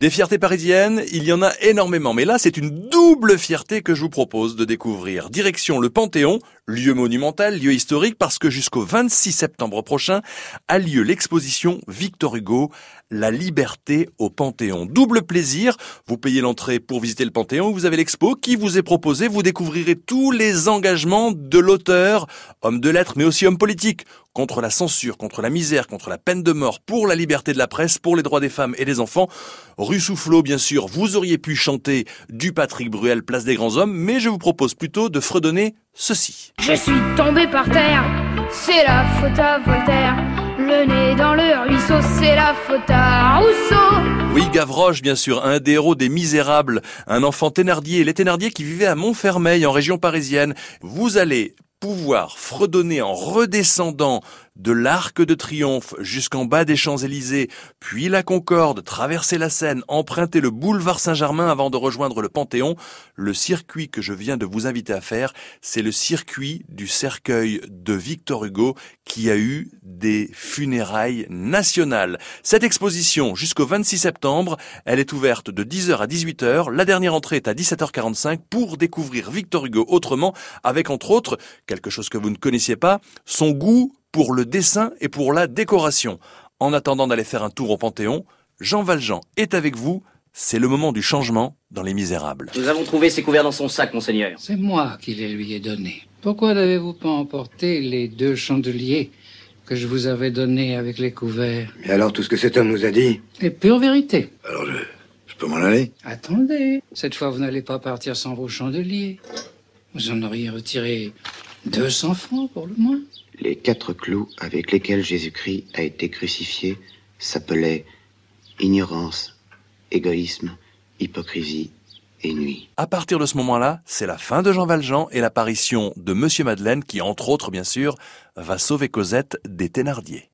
Des fiertés parisiennes, il y en a énormément, mais là c'est une double fierté que je vous propose de découvrir. Direction le Panthéon, lieu monumental, lieu historique, parce que jusqu'au 26 septembre prochain a lieu l'exposition Victor Hugo, La liberté au Panthéon. Double plaisir, vous payez l'entrée pour visiter le Panthéon, vous avez l'expo qui vous est proposée, vous découvrirez tous les engagements de l'auteur, homme de lettres mais aussi homme politique, contre la censure, contre la misère, contre la peine de mort, pour la liberté de la presse, pour les droits des femmes et des enfants. Rue Soufflot, bien sûr, vous auriez pu chanter du Patrick Bruel, place des grands hommes, mais je vous propose plutôt de fredonner ceci. Je suis tombé par terre, c'est la faute à Voltaire. Le nez dans le ruisseau, c'est la faute à Rousseau. Oui, Gavroche, bien sûr, un des héros des Misérables, un enfant Thénardier, les Thénardier qui vivaient à Montfermeil, en région parisienne. Vous allez pouvoir fredonner en redescendant de l'Arc de Triomphe jusqu'en bas des Champs-Élysées, puis la Concorde, traverser la Seine, emprunter le boulevard Saint-Germain avant de rejoindre le Panthéon, le circuit que je viens de vous inviter à faire, c'est le circuit du cercueil de Victor Hugo qui a eu des funérailles nationales. Cette exposition, jusqu'au 26 septembre, elle est ouverte de 10h à 18h. La dernière entrée est à 17h45 pour découvrir Victor Hugo autrement, avec entre autres, quelque chose que vous ne connaissiez pas, son goût pour le dessin et pour la décoration. En attendant d'aller faire un tour au Panthéon, Jean Valjean est avec vous. C'est le moment du changement dans Les Misérables. Nous avons trouvé ces couverts dans son sac, monseigneur. C'est moi qui les lui ai donnés. Pourquoi n'avez-vous pas emporté les deux chandeliers que je vous avais donnés avec les couverts? Et alors tout ce que cet homme nous a dit? Et pure vérité. Alors je, je peux m'en aller? Attendez, cette fois vous n'allez pas partir sans vos chandeliers. Vous en auriez retiré 200 francs pour le moins. Les quatre clous avec lesquels Jésus-Christ a été crucifié s'appelaient ignorance, égoïsme, hypocrisie et nuit. À partir de ce moment-là, c'est la fin de Jean Valjean et l'apparition de Monsieur Madeleine qui, entre autres, bien sûr, va sauver Cosette des Thénardier.